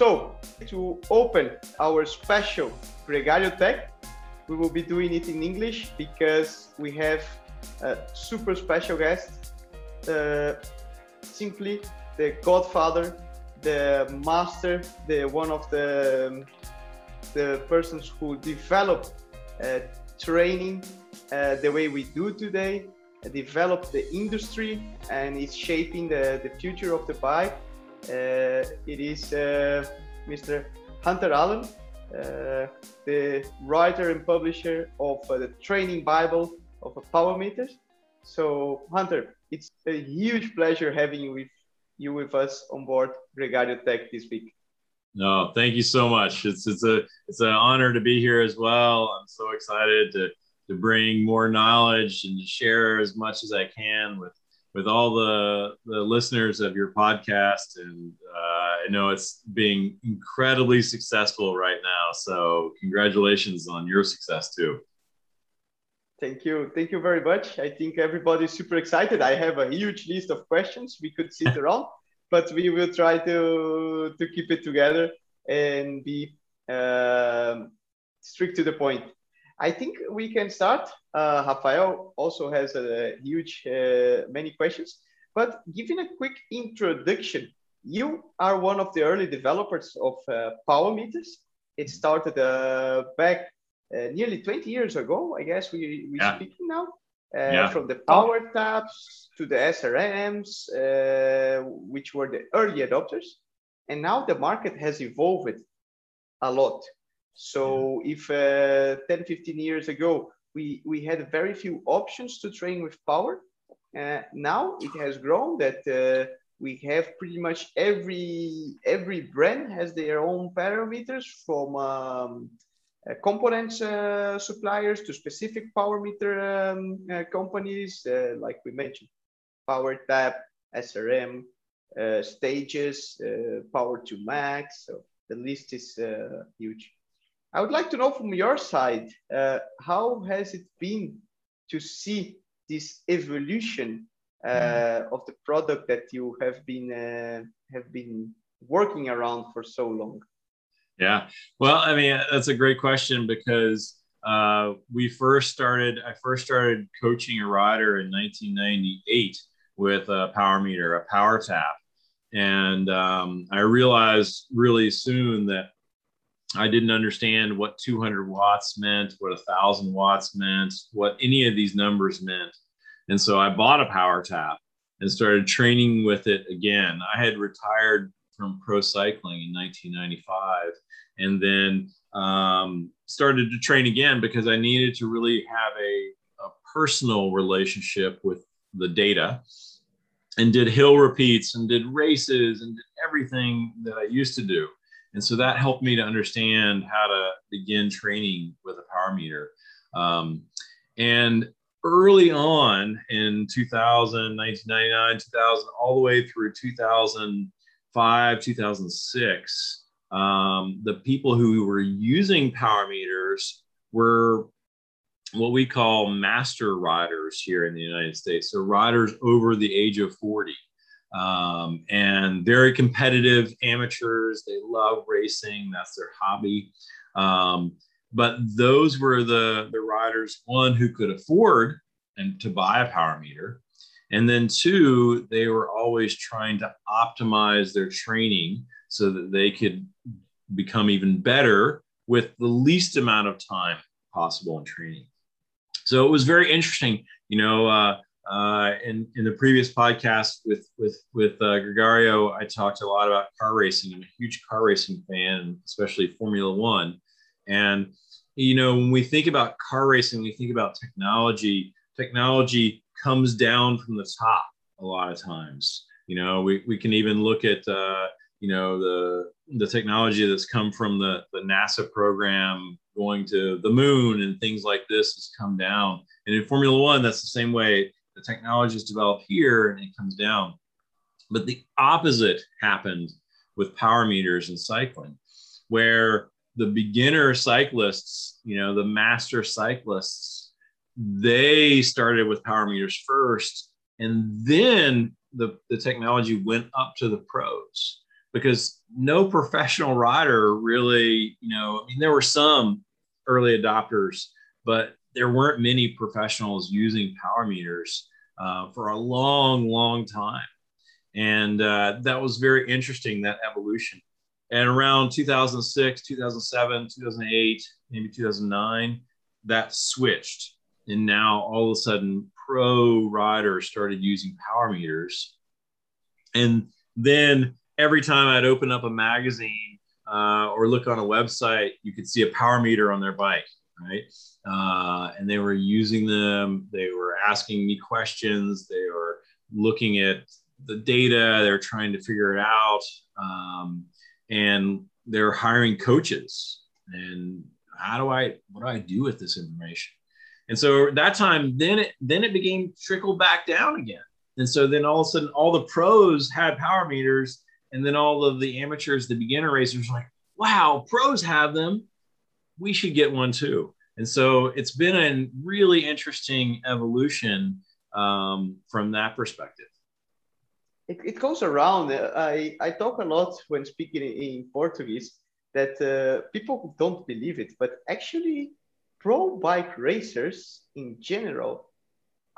So, to open our special Gregario Tech, we will be doing it in English because we have a super special guest, uh, simply the godfather, the master, the one of the the persons who developed uh, training uh, the way we do today, developed the industry, and is shaping the, the future of the bike. Uh, it is uh, Mr. Hunter Allen, uh, the writer and publisher of the training Bible of power meters. So, Hunter, it's a huge pleasure having you with you with us on board Gregario Tech this week. No, thank you so much. It's it's a it's an honor to be here as well. I'm so excited to to bring more knowledge and to share as much as I can with with all the the listeners of your podcast. And uh, I know it's being incredibly successful right now. So congratulations on your success too. Thank you. Thank you very much. I think everybody's super excited. I have a huge list of questions we could sit around but we will try to to keep it together and be um, strict to the point. I think we can start. Uh, Rafael also has a huge uh, many questions, but giving a quick introduction, you are one of the early developers of uh, power meters. It started uh, back uh, nearly 20 years ago, I guess we we yeah. speaking now. Uh, yeah. From the power taps to the SRMs, uh, which were the early adopters. And now the market has evolved a lot. So if uh, 10, 15 years ago, we, we had very few options to train with power, uh, now it has grown that uh, we have pretty much every every brand has their own power meters from um, uh, components uh, suppliers to specific power meter um, uh, companies, like we mentioned, power tap, SRM, stages, power to max. So the list is huge. I would like to know from your side, how has it been to see this evolution uh, of the product that you have been uh, have been working around for so long? Yeah. Well, I mean, that's a great question because uh, we first started, I first started coaching a rider in 1998 with a power meter, a power tap. And um, I realized really soon that I didn't understand what 200 watts meant, what 1,000 watts meant, what any of these numbers meant. And so I bought a power tap and started training with it again. I had retired from pro cycling in 1995 and then um, started to train again because I needed to really have a, a personal relationship with the data and did hill repeats and did races and did everything that I used to do. And so that helped me to understand how to begin training with a power meter. Um, and early on in 2000, 1999, 2000, all the way through 2005, 2006, um, the people who were using power meters were what we call master riders here in the United States. So riders over the age of 40 um, and very competitive amateurs. They love racing. That's their hobby. Um, but those were the, the riders, one who could afford and to buy a power meter. And then two, they were always trying to optimize their training so that they could become even better with the least amount of time possible in training. So it was very interesting. You know, uh, uh, in, in the previous podcast with with with uh, Gregario, I talked a lot about car racing. I'm a huge car racing fan, especially Formula One. And you know, when we think about car racing, we think about technology. Technology comes down from the top a lot of times. You know, we, we can even look at uh, you know the the technology that's come from the the NASA program going to the moon and things like this has come down. And in Formula One, that's the same way. The technology is developed here and it comes down. But the opposite happened with power meters and cycling, where the beginner cyclists, you know, the master cyclists, they started with power meters first, and then the, the technology went up to the pros because no professional rider really, you know, I mean, there were some early adopters, but there weren't many professionals using power meters uh, for a long, long time. And uh, that was very interesting, that evolution. And around 2006, 2007, 2008, maybe 2009, that switched. And now all of a sudden, pro riders started using power meters. And then every time I'd open up a magazine uh, or look on a website, you could see a power meter on their bike, right? Uh, and they were using them. They were asking me questions. They were looking at the data. They're trying to figure it out. Um, and they're hiring coaches. And how do I, what do I do with this information? And so that time, then it, then it began trickle back down again. And so then all of a sudden, all the pros had power meters, and then all of the amateurs, the beginner racers, like, wow, pros have them. We should get one too. And so it's been a really interesting evolution um, from that perspective. It, it goes around. I, I talk a lot when speaking in Portuguese that uh, people don't believe it, but actually, pro bike racers in general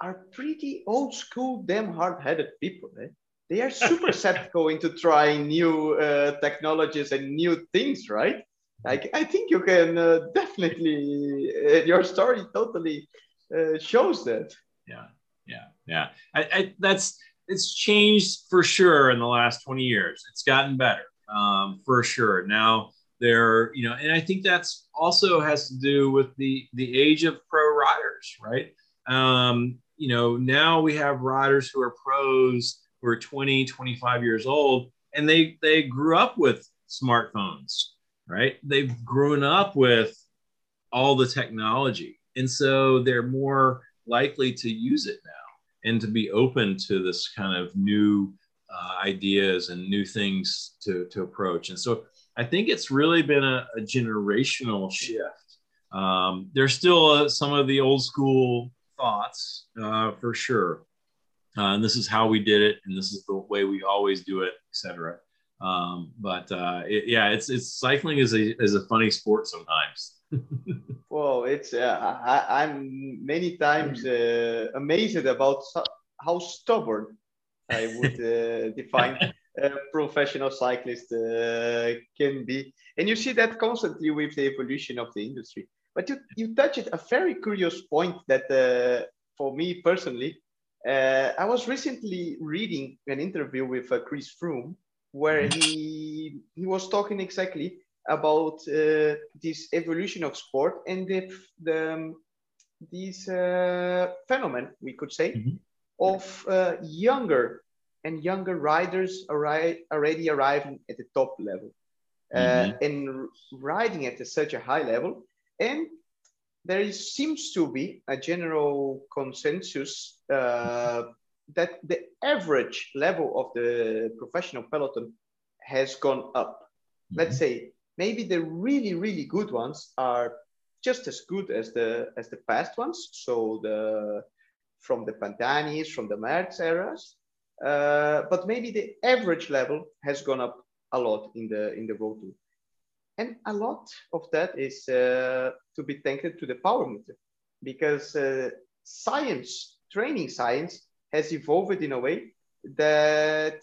are pretty old school, damn hard headed people. Eh? They are super skeptical into trying new uh, technologies and new things, right? I, I think you can uh, definitely, uh, your story totally uh, shows that. Yeah, yeah, yeah. I, I, that's, it's changed for sure in the last 20 years. It's gotten better um, for sure. Now, there, you know, and I think that's also has to do with the the age of pro riders, right? Um, you know, now we have riders who are pros who are 20, 25 years old, and they they grew up with smartphones right? They've grown up with all the technology. And so they're more likely to use it now and to be open to this kind of new uh, ideas and new things to, to approach. And so I think it's really been a, a generational shift. Um, there's still uh, some of the old school thoughts uh, for sure. Uh, and this is how we did it, and this is the way we always do it, etc. Um, but uh, it, yeah, it's it's cycling is a is a funny sport sometimes. well, it's uh, I, am many times uh, amazed about how stubborn I would uh, define a professional cyclist uh, can be, and you see that constantly with the evolution of the industry. But you you touched a very curious point that uh, for me personally. I was recently reading an interview with Chris Froome, where mm-hmm. he he was talking exactly about uh, this evolution of sport and the, the um, this uh, phenomenon we could say mm-hmm. of uh, younger and younger riders arri- already arriving at the top level uh, mm-hmm. and riding at a, such a high level and there is, seems to be a general consensus uh, that the average level of the professional peloton has gone up. Mm-hmm. Let's say maybe the really really good ones are just as good as the as the past ones. So the from the Pantanis, from the Merckx eras, uh, but maybe the average level has gone up a lot in the in the road Tour, and a lot of that is uh, to be thanked to the power meter, because uh, science, training science, has evolved in a way that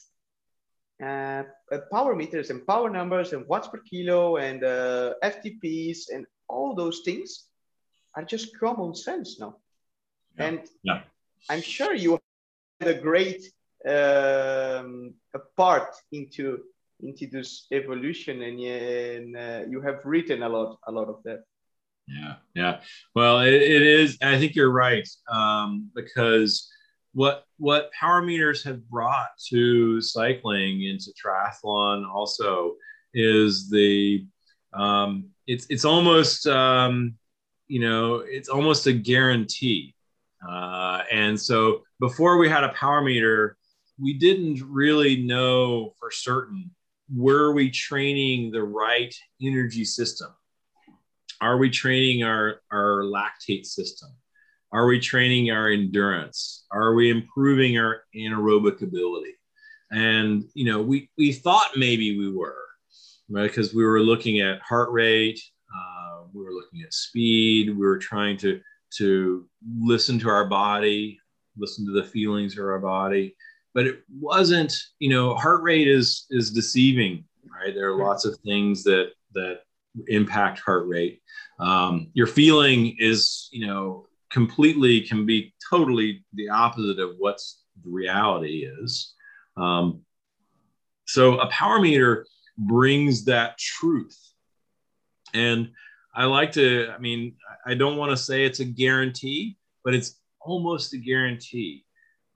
uh, uh, power meters and power numbers and watts per kilo and uh, FTPs and all those things are just common sense now. Yeah. And yeah. I'm sure you had a great um, a part into into this evolution and, and uh, you have written a lot a lot of that yeah yeah well it, it is i think you're right um, because what what power meters have brought to cycling into triathlon also is the um, it's it's almost um, you know it's almost a guarantee. Uh, and so before we had a power meter we didn't really know for certain were we training the right energy system? Are we training our our lactate system are we training our endurance? Are we improving our anaerobic ability? and you know we we thought maybe we were right? Because we were looking at heart rate uh, we were looking at speed we were trying to to listen to our body listen to the feelings of our body. But it wasn't you know heart rate is is deceiving right? There are lots of things that that impact heart rate. Um, your feeling is you know completely can be totally the opposite of what's the reality is um, so a power meter brings that truth and i like to i mean i don't want to say it's a guarantee but it's almost a guarantee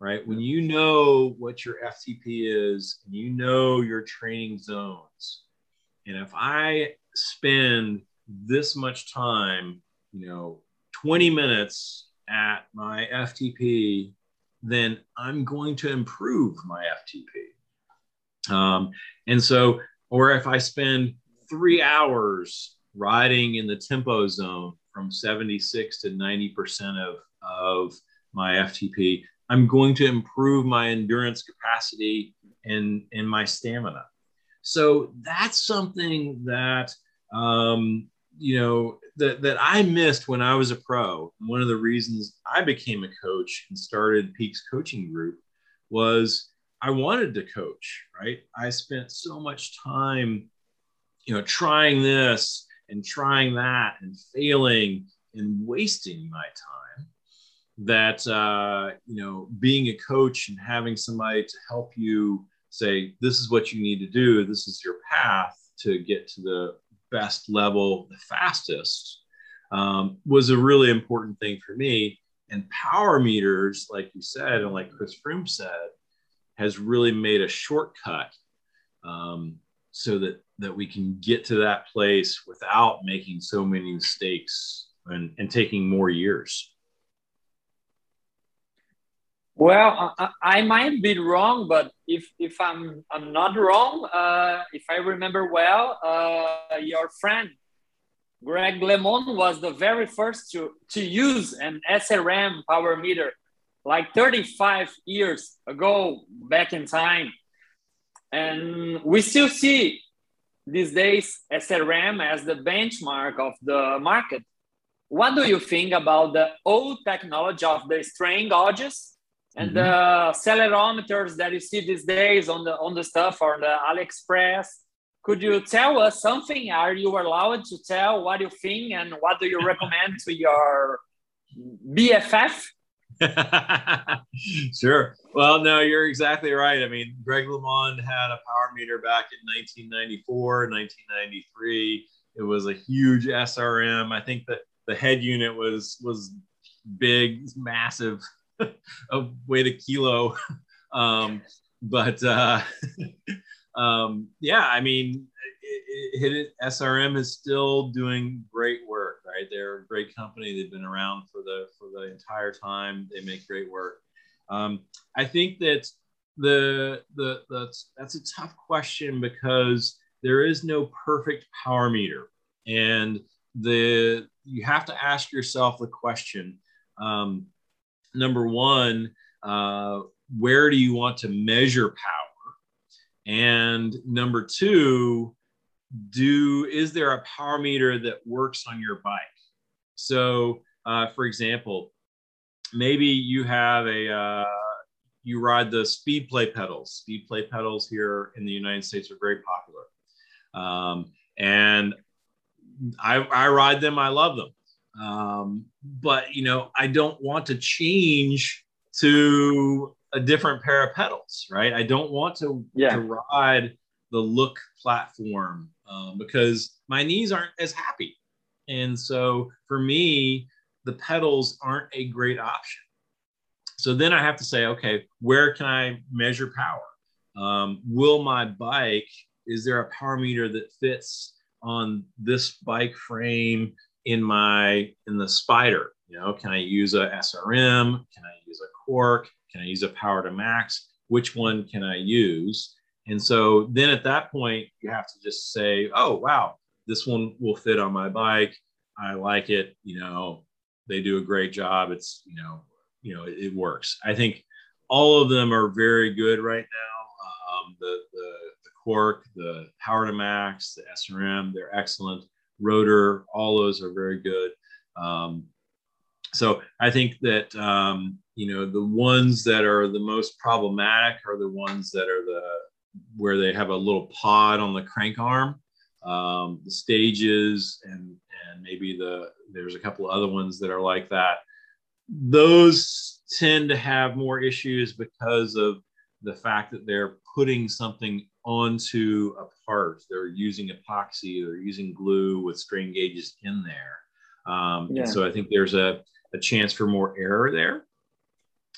right? When you know what your FTP is, and you know your training zones. And if I spend this much time, you know, 20 minutes at my FTP, then I'm going to improve my FTP. Um, and so, or if I spend three hours riding in the tempo zone from 76 to 90% of, of my FTP, I'm going to improve my endurance capacity and, and my stamina. So that's something that, um, you know, that, that I missed when I was a pro. One of the reasons I became a coach and started Peaks Coaching Group was I wanted to coach, right? I spent so much time, you know, trying this and trying that and failing and wasting my time that uh, you know being a coach and having somebody to help you say this is what you need to do this is your path to get to the best level the fastest um, was a really important thing for me. And power meters like you said and like chris froome said has really made a shortcut um, so that that we can get to that place without making so many mistakes and, and taking more years well, I, I, might be wrong, but if if I'm I'm not wrong, uh, if I remember well, uh, your friend Greg LeMond was the very first to to use an SRM power meter, like 35 years ago, back in time, and we still see these days SRM as the benchmark of the market. What do you think about the old technology of the strain gauges? And mm-hmm. the accelerometers that you see these days on the on the stuff or the AliExpress. Could you tell us something? Are you allowed to tell what you think and what do you recommend to your BFF? sure. Well, no, you're exactly right. I mean, Greg LeMond had a power meter back in 1994, 1993. It was a huge SRM. I think that the head unit was was big, massive a weight a kilo. Um, but uh, um, yeah, I mean, it, it, SRM is still doing great work, right? They're a great company. They've been around for the for the entire time. They make great work. Um, I think that the the the that's a tough question because there is no perfect power meter, and the you have to ask yourself the question. Um, number one, uh, where do you want to measure power? And number two, do is there a power meter that works on your bike? So, uh, for example, maybe you have a uh, you ride the Speedplay pedals. Speedplay pedals here in the United States are very popular, um, and I, I ride them. I love them. Um, but you know, I don't want to change to a different pair of pedals, right? I don't want to, yeah. to ride the look platform um, because my knees aren't as happy. And so for me, the pedals aren't a great option. So then I have to say, okay, where can I measure power? Um, will my bike, is there a power meter that fits on this bike frame in my in the spider you know can i use a srm can i use a quarq can i use a power to max? Which one can i use? And so then at that point you have to just say oh wow this one will fit on my bike. I like it. You know they do a great job. It's you know you know it, it works. I think all of them are very good right now. Um, quarq, the Power to Max, the SRM, they're excellent. Rotor, all those are very good. Um, so I think that um, you know the ones that are the most problematic are the ones that are the where they have a little pod on the crank arm, um, the stages, and and maybe the there's a couple other ones that are like that. Those tend to have more issues because of the fact that they're putting something onto a part. They're using epoxy, they're using glue with strain gauges in there. Um, yeah. so I think there's a, a chance for more error there.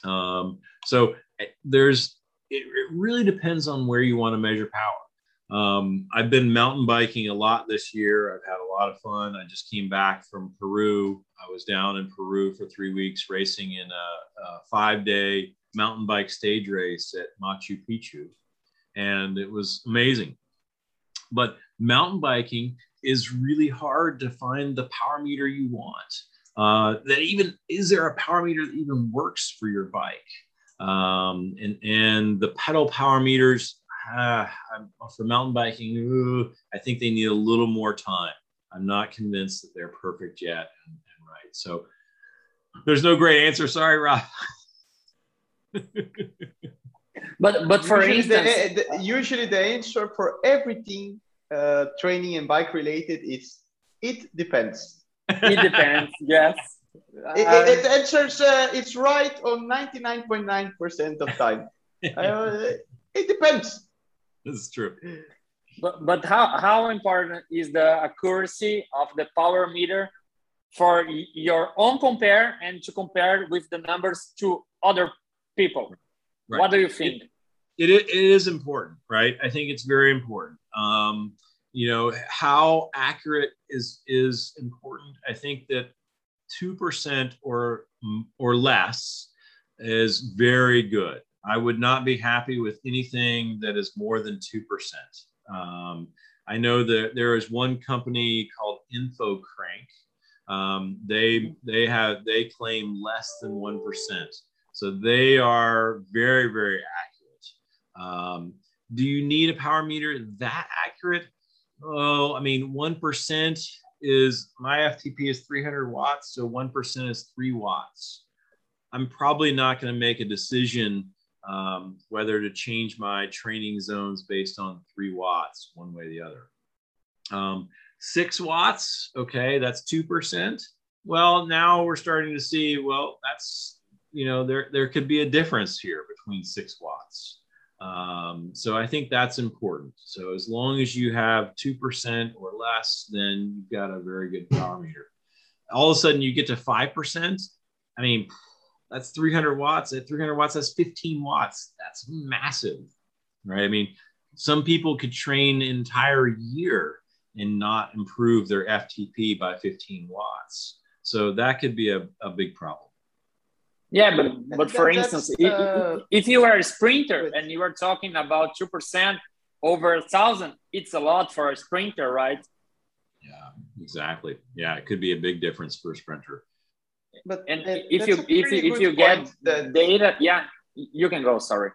Um, so eh, there's, it, it, really depends on where you want to measure power. Um, I've been mountain biking a lot this year. I've had a lot of fun. I just came back from Peru. I was down in Peru for three weeks racing in a, a five day mountain bike stage race at Machu Picchu. And it was amazing. But mountain biking is really hard to find the power meter you want. Uh, that even is there a power meter that even works for your bike? Um, and and the pedal power meters uh, for mountain biking, ooh, I think they need a little more time. I'm not convinced that they're perfect yet and, and right. So there's no great answer. Sorry, Rob. but but for usually instance, the, the, usually the answer for everything uh, training and bike related is it depends. It depends. yes. It, it, it answers. Uh, it's right on ninety nine point nine percent of time. uh, it depends. This is true. But, but how, how important is the accuracy of the power meter for your own compare and to compare with the numbers to other people. Right. What do you think? It, it, it is important, right? I think it's very important. Um, you know, how accurate is is important. I think that two percent or or less is very good. I would not be happy with anything that is more than two percent. Um, I know that there is one company called InfoCrank. Um, they they have they claim less than one percent. So they are very, very accurate. Um, do you need a power meter that accurate? Oh, I mean, 1% is my FTP is 300 watts, so 1% is three watts. I'm probably not going to make a decision um, whether to change my training zones based on three watts, one way or the other. Um, six watts, okay, that's 2%. Well, now we're starting to see, well, that's you know, there, there could be a difference here between six watts. Um, so I think that's important. So as long as you have 2% or less, then you've got a very good power meter. All of a sudden you get to 5%. I mean, that's 300 watts. At 300 watts, that's 15 watts. That's massive, right? I mean, some people could train an entire year and not improve their FTP by 15 watts. So that could be a, a big problem. Yeah, but but for instance, uh, if you are a sprinter and you are talking about two percent over a thousand, it's a lot for a sprinter, right? Yeah, exactly. Yeah, it could be a big difference for a sprinter. But and if you if you if you get the data, yeah, you can go. Sorry.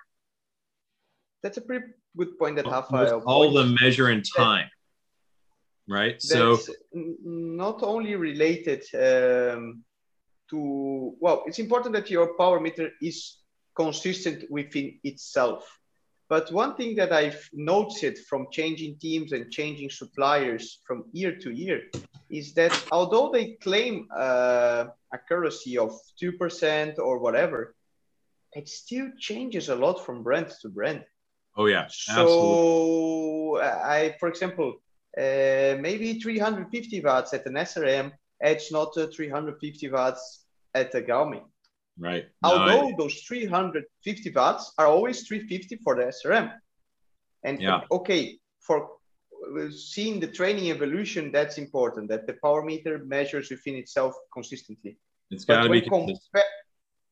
That's a pretty good point that Rafa. All the measure in time, right? So not only related. Um, to well it's important that your power meter is consistent within itself. But one thing that i've noticed from changing teams and changing suppliers from year to year is that although they claim uh, accuracy of 2% or whatever it still changes a lot from brand to brand. Oh yeah. So i for example uh, maybe 350 watts at an srm it's not uh, 350 watts at a Garmin. Right. Although I... those 350 watts are always 350 for the SRM. And yeah. okay, for seeing the training evolution, that's important that the power meter measures within itself consistently. It's got to be compa-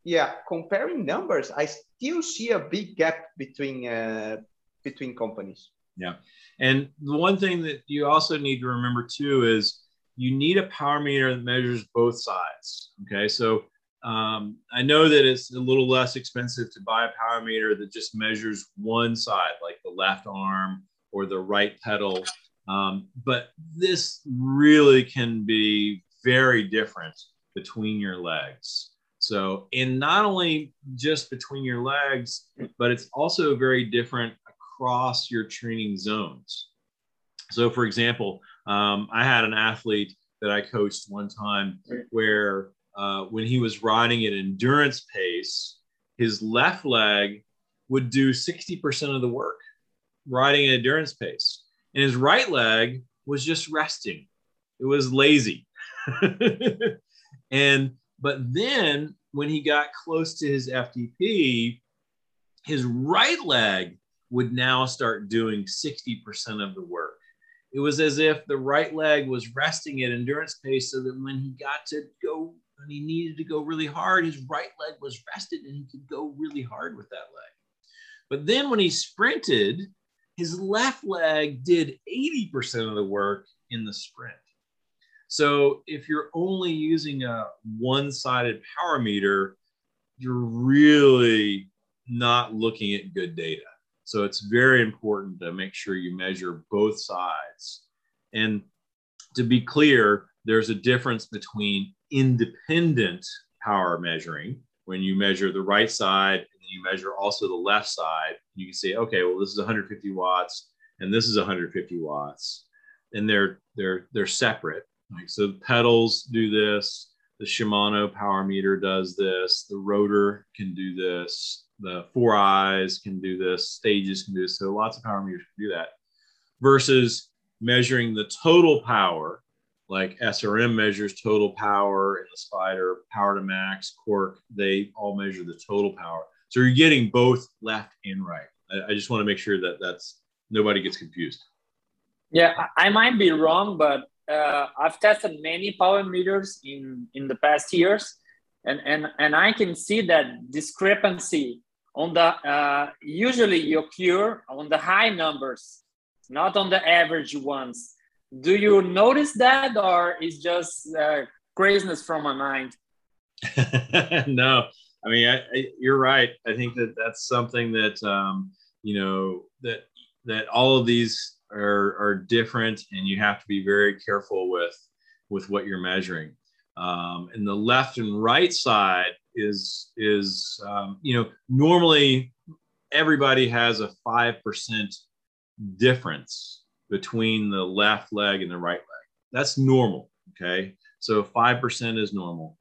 yeah, comparing numbers, I still see a big gap between uh, between companies. Yeah, and the one thing that you also need to remember too is you need a power meter that measures both sides. Okay, so um, I know that it's a little less expensive to buy a power meter that just measures one side, like the left arm or the right pedal. Um, but this really can be very different between your legs. So, and not only just between your legs, but it's also very different across your training zones. So, for example, um, I had an athlete that I coached one time where uh, when he was riding at endurance pace, his left leg would do 60% of the work riding at endurance pace. And his right leg was just resting. It was lazy. and but then when he got close to his FTP, his right leg would now start doing 60% of the work. It was as if the right leg was resting at endurance pace so that when he got to go and he needed to go really hard, his right leg was rested and he could go really hard with that leg. But then when he sprinted, his left leg did 80% of the work in the sprint. So if you're only using a one sided power meter, you're really not looking at good data. So it's very important to make sure you measure both sides. And to be clear, there's a difference between independent power measuring when you measure the right side and you measure also the left side. You can say, okay, well, this is 150 watts and this is 150 watts, and they're they're they're separate. So, the pedals do this. The Shimano power meter does this. The rotor can do this. The 4iiii can do this. Stages can do this. So lots of power meters can do that. Versus measuring the total power, like SRM measures total power and the spider, power to max, Quarq, they all measure the total power. So you're getting both left and right. I, I just want to make sure that that's nobody gets confused. Yeah, I might be wrong, but uh, I've tested many power meters in in the past years, and and and I can see that discrepancy on the uh, usually occur on the high numbers, not on the average ones. Do you notice that, or is just uh, craziness from my mind? no, I mean I, I, you're right. I think that that's something that um, you know that that all of these are, are different and you have to be very careful with with what you're measuring um, and the left and right side is is um, you know normally everybody has a five percent difference between the left leg and the right leg. That's normal okay? So five percent is normal.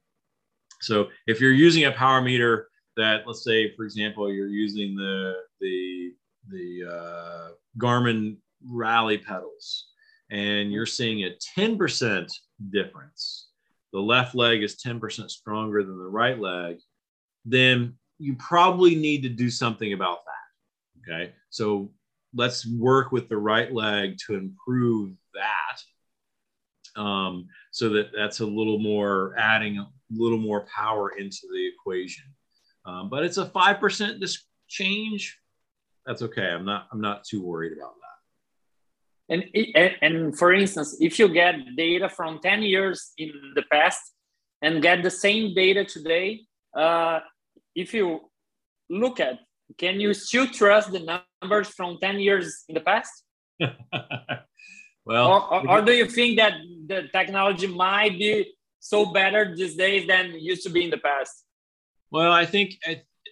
So if you're using a power meter that let's say for example you're using the the the uh, Garmin rally pedals and you're seeing a 10% difference, the left leg is 10% stronger than the right leg, then you probably need to do something about that. Okay. So let's work with the right leg to improve that um, so that that's a little more adding a little more power into the equation. Um, but it's a 5% dis- change. That's okay. I'm not, I'm not too worried about that. And, and for instance, if you get data from 10 years in the past and get the same data today, uh, if you look at, can you still trust the numbers from 10 years in the past? well, or, or, or, do you think that the technology might be so better these days than used to be in the past? Well, I think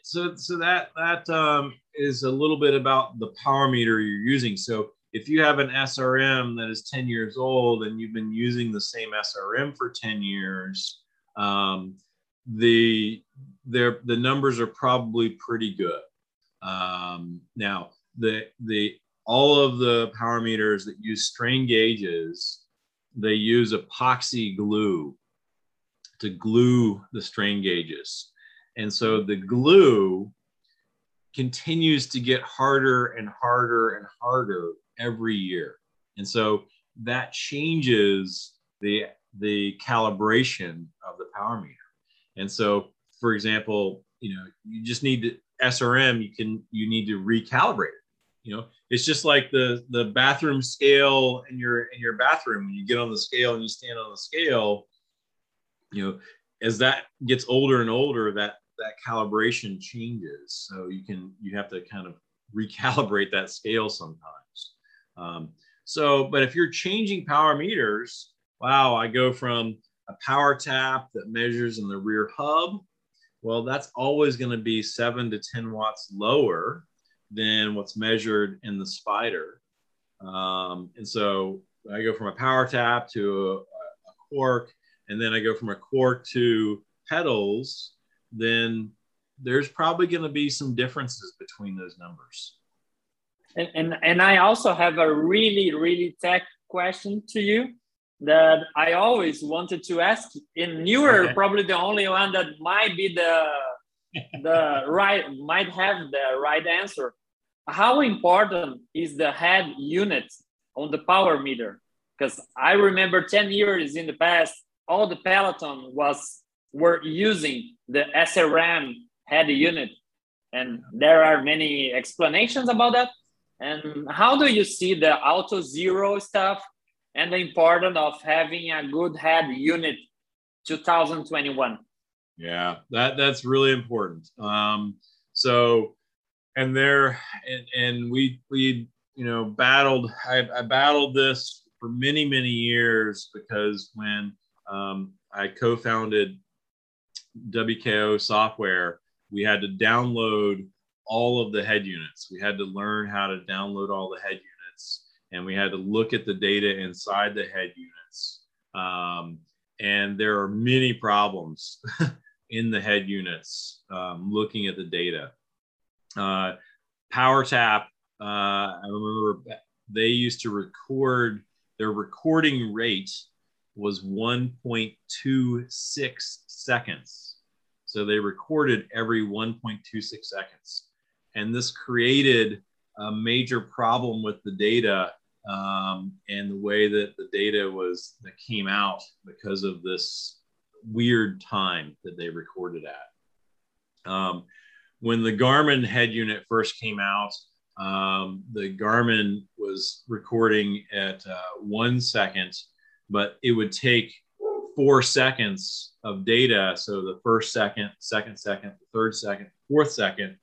so. So that that um, is a little bit about the power meter you're using. So if you have an SRM that is 10 years old and you've been using the same SRM for 10 years, um, the the numbers are probably pretty good. Um, now, the the all of the power meters that use strain gauges, they use epoxy glue to glue the strain gauges. And so the glue continues to get harder and harder and harder every year. And so that changes the the calibration of the power meter. And so, for example, you know, you just need to SRM, you can you need to recalibrate it. You know, it's just like the the bathroom scale in your in your bathroom. When you get on the scale and you stand on the scale, you know, as that gets older and older, that that calibration changes. So you can you have to kind of recalibrate that scale sometimes. Um, so, but if you're changing power meters, wow, I go from a power tap that measures in the rear hub. Well, that's always going to be seven to 10 watts lower than what's measured in the spider. Um, and so I go from a power tap to a, a Quarq, and then I go from a Quarq to pedals, then there's probably going to be some differences between those numbers. And, and, and I also have a really, really tech question to you that I always wanted to ask. In newer, okay. probably the only one that might be the the right might have the right answer. How important is the head unit on the power meter? Because I remember 10 years in the past, all the Peloton was were using the SRM head unit. And there are many explanations about that. And how do you see the auto zero stuff and the importance of having a good head unit 2021? Yeah, that that's really important. Um, so, and there, and, and we we you know battled. I, I battled this for many many years because when um, I co-founded WKO software, we had to download all of the head units. We had to learn how to download all the head units, and we had to look at the data inside the head units. Um, and there are many problems in the head units um, looking at the data. Uh, PowerTap, uh, I remember they used to record, their recording rate was 1.26 seconds. So they recorded every 1.26 seconds. And this created a major problem with the data um, and the way that the data was that came out because of this weird time that they recorded at. Um, when the Garmin head unit first came out, um, the Garmin was recording at uh, one second, but it would take four seconds of data. So the first second, second second, third second, fourth second,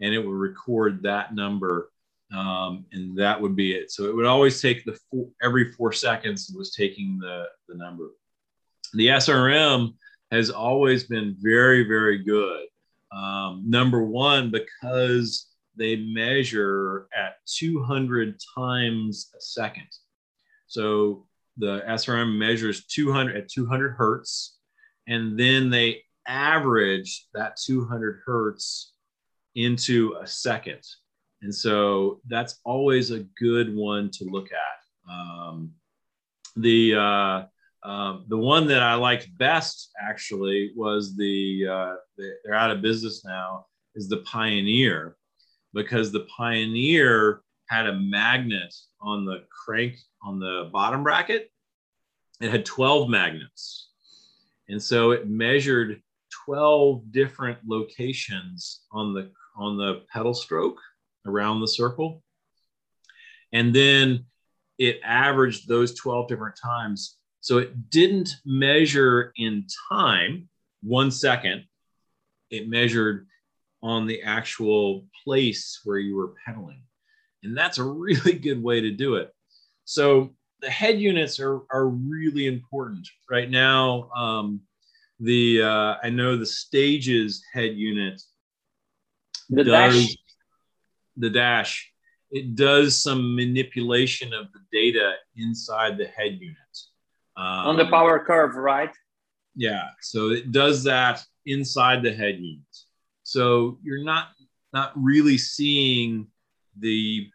and it would record that number. Um, and that would be it. So it would always take the four, every four seconds was taking the, the number. The SRM has always been very, very good. Um, number one, because they measure at 200 times a second. So the SRM measures 200 at 200 hertz, and then they average that 200 hertz into a second. And so that's always a good one to look at. Um, the uh, uh, the one that I liked best actually was the, uh, the, they're out of business now is the Pioneer because the Pioneer had a magnet on the crank on the bottom bracket. It had 12 magnets. And so it measured 12 different locations on the on the pedal stroke around the circle. And then it averaged those 12 different times. So it didn't measure in time, one second. It measured on the actual place where you were pedaling. And that's a really good way to do it. So the head units are, are really important right now. Um, the uh, I know the stages head unit the does dash. the dash. It does some manipulation of the data inside the head unit. Um, on the power curve right? Yeah so it does that inside the head unit. So you're not not really seeing the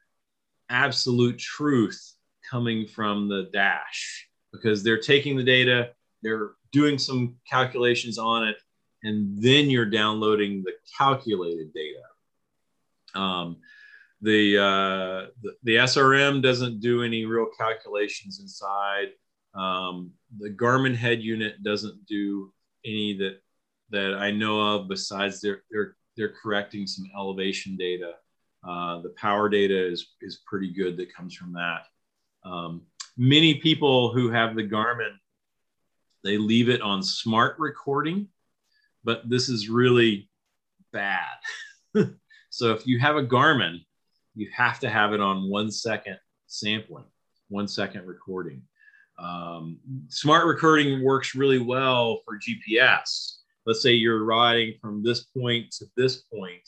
absolute truth coming from the dash because they're taking the data they're doing some calculations on it and then you're downloading the calculated data. Um, the, uh, the, the SRM doesn't do any real calculations inside. Um, the Garmin head unit doesn't do any that that I know of. Besides, they're they're they're correcting some elevation data. Uh, the power data is is pretty good that comes from that. Um, many people who have the Garmin, they leave it on smart recording but this is really bad. so if you have a Garmin, you have to have it on one second sampling, one second recording. Um, smart recording works really well for GPS. Let's say you're riding from this point to this point,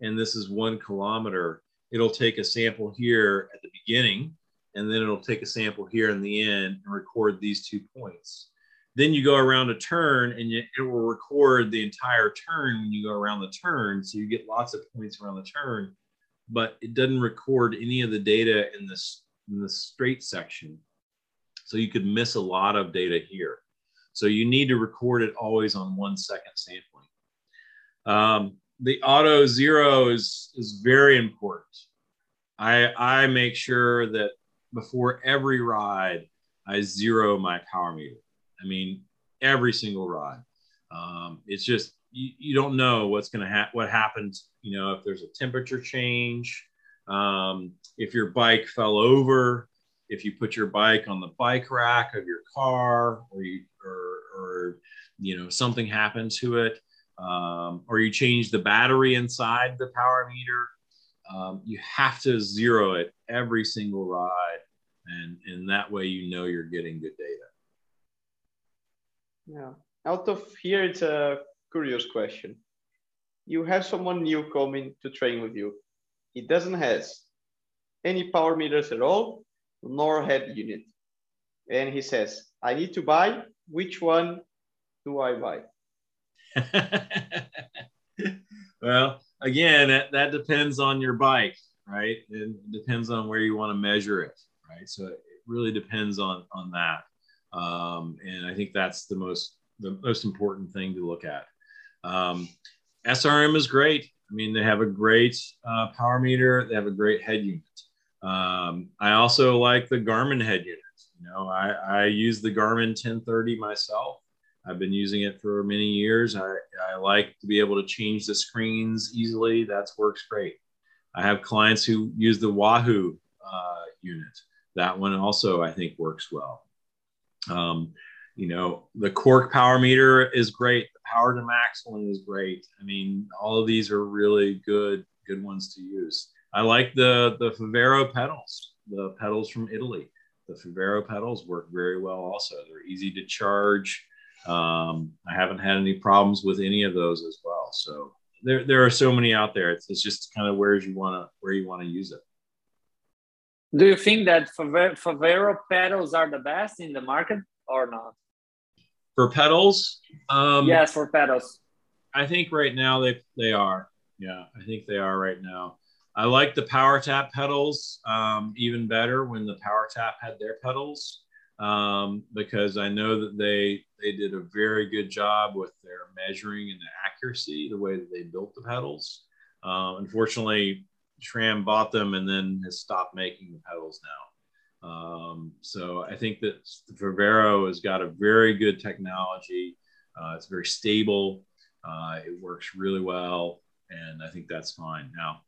and this is one kilometer. It'll take a sample here at the beginning, and then it'll take a sample here in the end and record these two points. Then you go around a turn and you, it will record the entire turn when you go around the turn. So you get lots of points around the turn, but it doesn't record any of the data in this in the straight section. So you could miss a lot of data here. So you need to record it always on one second sampling. Um, the auto zero is, is very important. I, I make sure that before every ride, I zero my power meter. I mean, every single ride. Um, it's just, you, you don't know what's going to happen, what happens, you know, if there's a temperature change, um, if your bike fell over, if you put your bike on the bike rack of your car or you or, or you know something happened to it um, or you change the battery inside the power meter um, you have to zero it every single ride. And and that way you know you're getting good data yeah out of here it's a curious question you have someone new coming to train with you he doesn't has any power meters at all nor head unit. And he says, I need to buy. Which one do I buy? well, again, that, that depends on your bike, right? It depends on where you want to measure it, right? So it really depends on on that. Um, and I think that's the most the most important thing to look at. Um, SRM is great. I mean, they have a great uh, power meter. They have a great head unit. Um, I also like the Garmin head unit. You know, I, I use the Garmin 1030 myself. I've been using it for many years. I, I like to be able to change the screens easily. That works great. I have clients who use the Wahoo uh, unit. That one also, I think, works well. Um, you know, the Quarq power meter is great. The Power2Max one is great. I mean, all of these are really good, good ones to use. I like the the Favero pedals, the pedals from Italy. The Favero pedals work very well. Also, they're easy to charge. Um, I haven't had any problems with any of those as well. So there there are so many out there. It's, it's just kind of where you want to where you want to use it. Do you think that Favero pedals are the best in the market or not? For pedals? Um, yes, for pedals. I think right now they they are. Yeah, I think they are right now. I like the PowerTap pedals um, even better when the PowerTap had their pedals um, because I know that they they did a very good job with their measuring and the accuracy, the way that they built the pedals. Uh, unfortunately, SRAM bought them and then has stopped making the pedals now. Um, so I think that Favero has got a very good technology. Uh, it's very stable. Uh, it works really well, and I think that's fine. Now,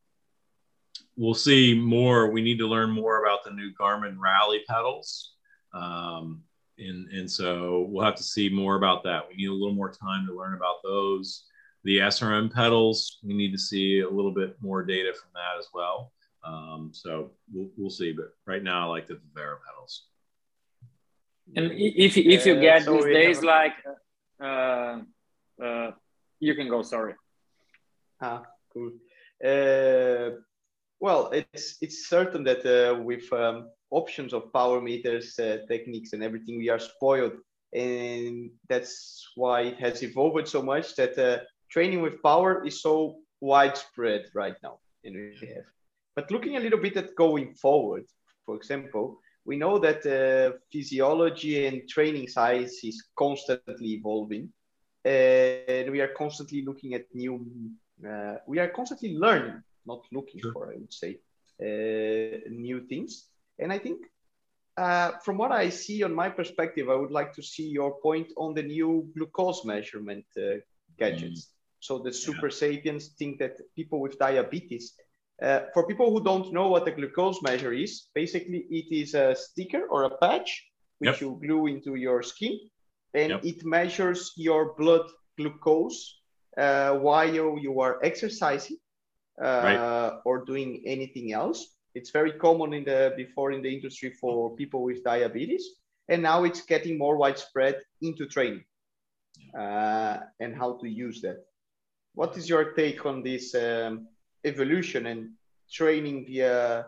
we'll see more. We need to learn more about the new Garmin Rally pedals. Um, and, and so we'll have to see more about that. We need a little more time to learn about those. The SRM pedals, we need to see a little bit more data from that as well. Um, so we'll, we'll see. But right now, I like the Favero pedals. And if, if you get so these days, like, uh, uh, you can go, sorry. Ah, cool. Uh, well, it's it's certain that uh, with um, options of power meters, uh, techniques, and everything, we are spoiled, and that's why it has evolved so much that uh, training with power is so widespread right now. We have. But looking a little bit at going forward, for example, we know that uh, physiology and training science is constantly evolving, and we are constantly looking at new. Uh, we are constantly learning not looking for, I would say, uh, new things. And I think uh, from what I see on my perspective, I would like to see your point on the new glucose measurement uh, gadgets. Mm. So the super yeah. sapiens think that people with diabetes, uh, for people who don't know what a glucose measure is, basically it is a sticker or a patch which yep. you glue into your skin, and yep. it measures your blood glucose uh, while you are exercising right. Uh, or doing anything else. It's very common in the before in the industry for people with diabetes, and now it's getting more widespread into training uh, and how to use that. What is your take on this um, evolution and training via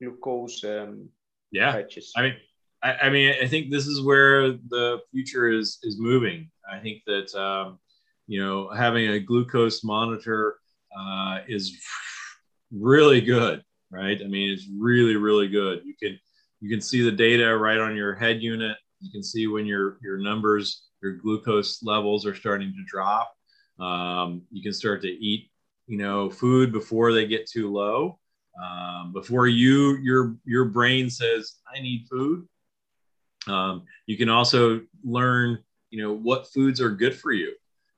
glucose um, yeah. patches? i mean I, I, mean i think this is where the future is is moving. I think that um, you know having a glucose monitor uh, is really good right? I mean it's really really good. You can you can see the data right on your head unit. You can see when your your numbers your glucose levels are starting to drop um, you can start to eat you know food before they get too low. Um, before you your your brain says i need food. Um, you can also learn you know what foods are good for you.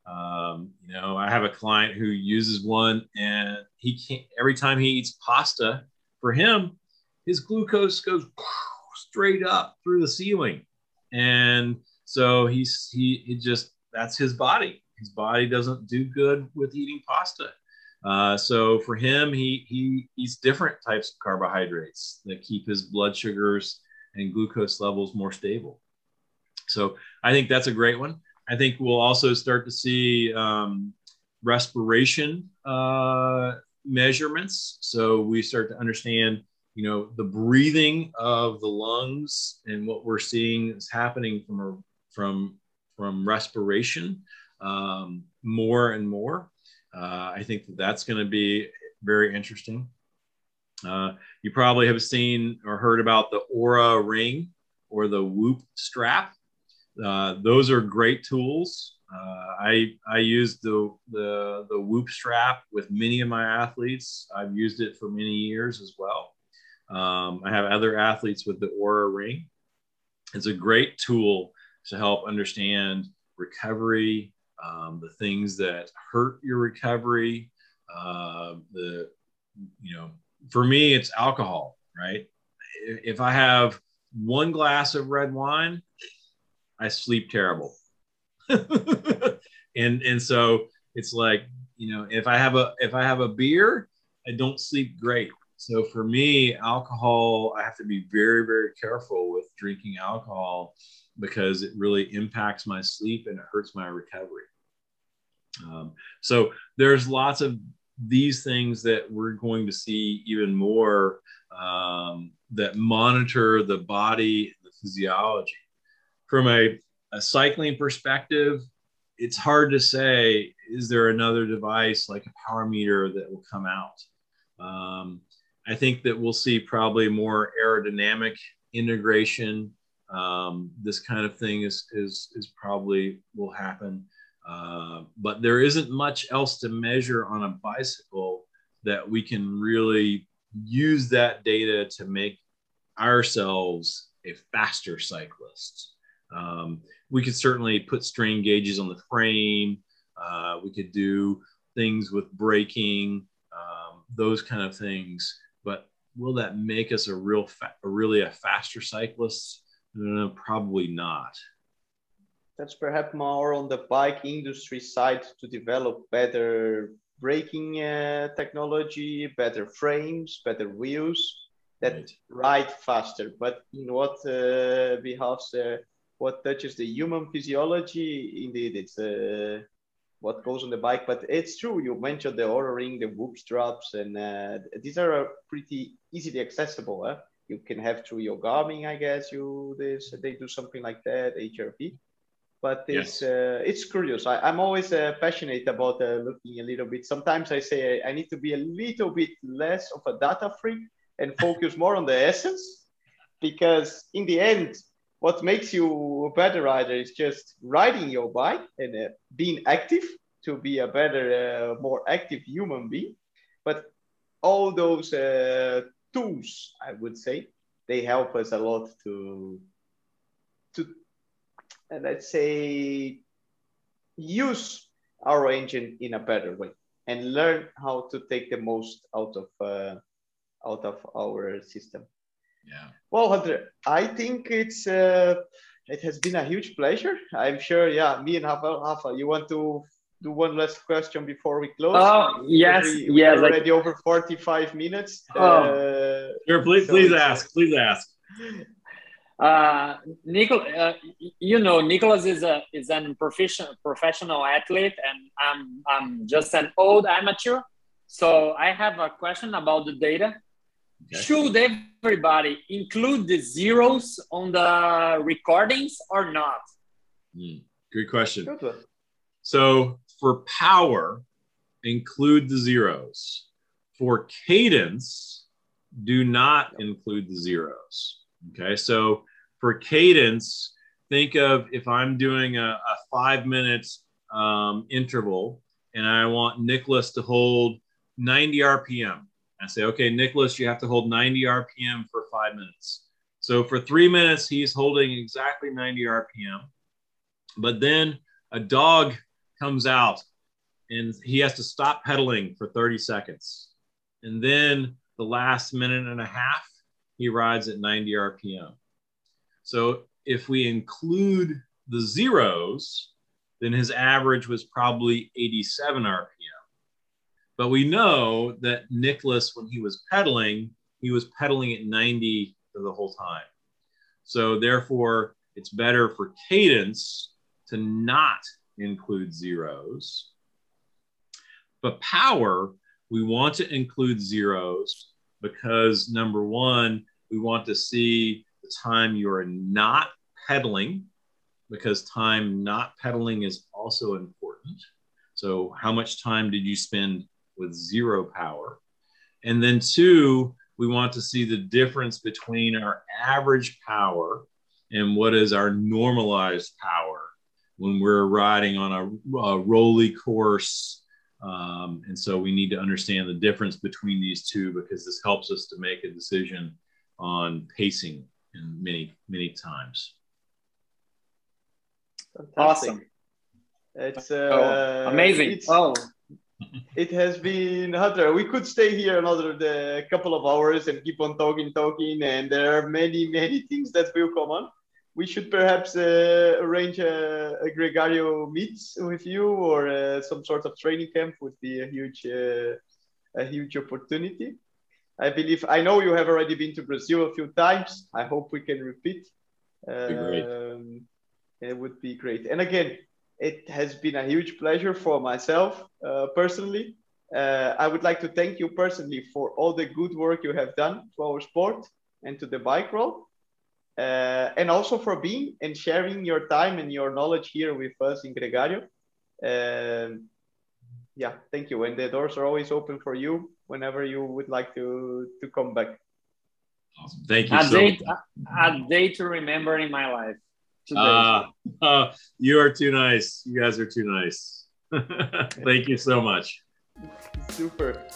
Um, you know i have a client who uses one and he can't every time he eats pasta for him his glucose goes straight up through the ceiling. And so he's he, he just that's his body his body doesn't do good with eating pasta uh, so for him, he, he eats different types of carbohydrates that keep his blood sugars and glucose levels more stable. So I think that's a great one. I think we'll also start to see um, respiration uh, measurements. So we start to understand, you know, the breathing of the lungs and what we're seeing is happening from from from respiration um, more and more. Uh, I think that that's going to be very interesting. Uh, you probably have seen or heard about the Oura Ring or the Whoop strap. Uh, those are great tools. Uh, I I use the, the the Whoop strap with many of my athletes. I've used it for many years as well. Um, I have other athletes with the Oura Ring. It's a great tool to help understand recovery, um, the things that hurt your recovery. Uh, the, you know, for me, it's alcohol, right? If I have one glass of red wine, I sleep terrible. and and so it's like, you know, if I have a if I have a beer, I don't sleep great. So for me, alcohol, I have to be very, very careful with drinking alcohol because it really impacts my sleep and it hurts my recovery. Um, so there's lots of these things that we're going to see even more um, that monitor the body, the physiology. From a, a cycling perspective, it's hard to say, is there another device like a power meter that will come out? Um, I think that we'll see probably more aerodynamic integration. Um, this kind of thing is, is, is probably will happen. Uh, but there isn't much else to measure on a bicycle that we can really use that data to make ourselves a faster cyclist. Um, we could certainly put strain gauges on the frame. Uh, we could do things with braking, um, those kind of things. But will that make us a real, fa- really a faster cyclist? Uh, probably not that's perhaps more on the bike industry side to develop better braking uh, technology, better frames, better wheels that right. ride faster. But in what uh, behalves, uh, what touches the human physiology, indeed, it's uh, what goes on the bike. But it's true, you mentioned the Oura Ring, the Whoop straps, and uh, these are uh, pretty easily accessible. Huh? You can have through your Garmin, I guess. You this they do something like that, HRV but it's yes. uh, it's curious. I, am always uh, passionate about uh, looking a little bit. Sometimes I say I need to be a little bit less of a data freak and focus more on the essence, because in the end, what makes you a better rider is just riding your bike and uh, being active to be a better, uh, more active human being. But all those uh, tools, I would say, they help us a lot to to let's say, use our engine in a better way and learn how to take the most out of uh, out of our system. Yeah. Well, Hunter, I think it's uh, it has been a huge pleasure. I'm sure. Yeah, me and Rafa, Rafa, you want to do one last question before we close. Oh yes, we, we yes. already like... over 45 minutes. Oh. Uh, sure, please, so please ask. Please ask. Uh, Nicol, uh, you know, Nicholas is a is an professional professional athlete, and I'm I'm just an old amateur. So I have a question about the data. Okay. Should everybody include the zeros on the recordings or not? Mm, good question. So for power, include the zeros. For cadence, do not include the zeros. Okay, so for cadence, think of if I'm doing a, a five minute um, interval and I want Nicholas to hold 90 RPM. I say, okay, Nicholas, you have to hold 90 RPM for five minutes. So for three minutes, he's holding exactly 90 RPM. But then a dog comes out and he has to stop pedaling for 30 seconds. And then the last minute and a half, he rides at 90 RPM. So if we include the zeros, then his average was probably 87 RPM. But we know that Nicholas, when he was pedaling, he was pedaling at 90 the whole time. So therefore, it's better for cadence to not include zeros. But power, we want to include zeros because number one, we want to see the time you are not pedaling because time not pedaling is also important. So, how much time did you spend with zero power? And then, two, we want to see the difference between our average power and what is our normalized power when we're riding on a, a rolly course um, and so we need to understand the difference between these two because this helps us to make a decision on pacing in many, many times. Fantastic. Awesome. It's uh, oh, amazing. It's, oh, it has been Hunter. We could stay here another the, couple of hours and keep on talking, talking, and there are many, many things that will come on we should perhaps uh, arrange a, a, Gregario meets with you or uh, some sort of training camp would be a huge, uh, a huge opportunity. I believe I know you have already been to Brazil a few times. I hope we can repeat. Um, it would be great. And again, it has been a huge pleasure for myself uh, personally. Uh, I would like to thank you personally for all the good work you have done to our sport and to the bike roll uh, and also for being and sharing your time and your knowledge here with us in Gregario. Um, yeah, thank you. And the doors are always open for you whenever you would like to to come back. Awesome. Thank you. A, so date, a, a day to remember in my life. Uh, uh, you are too nice. You guys are too nice. thank you so much. Super.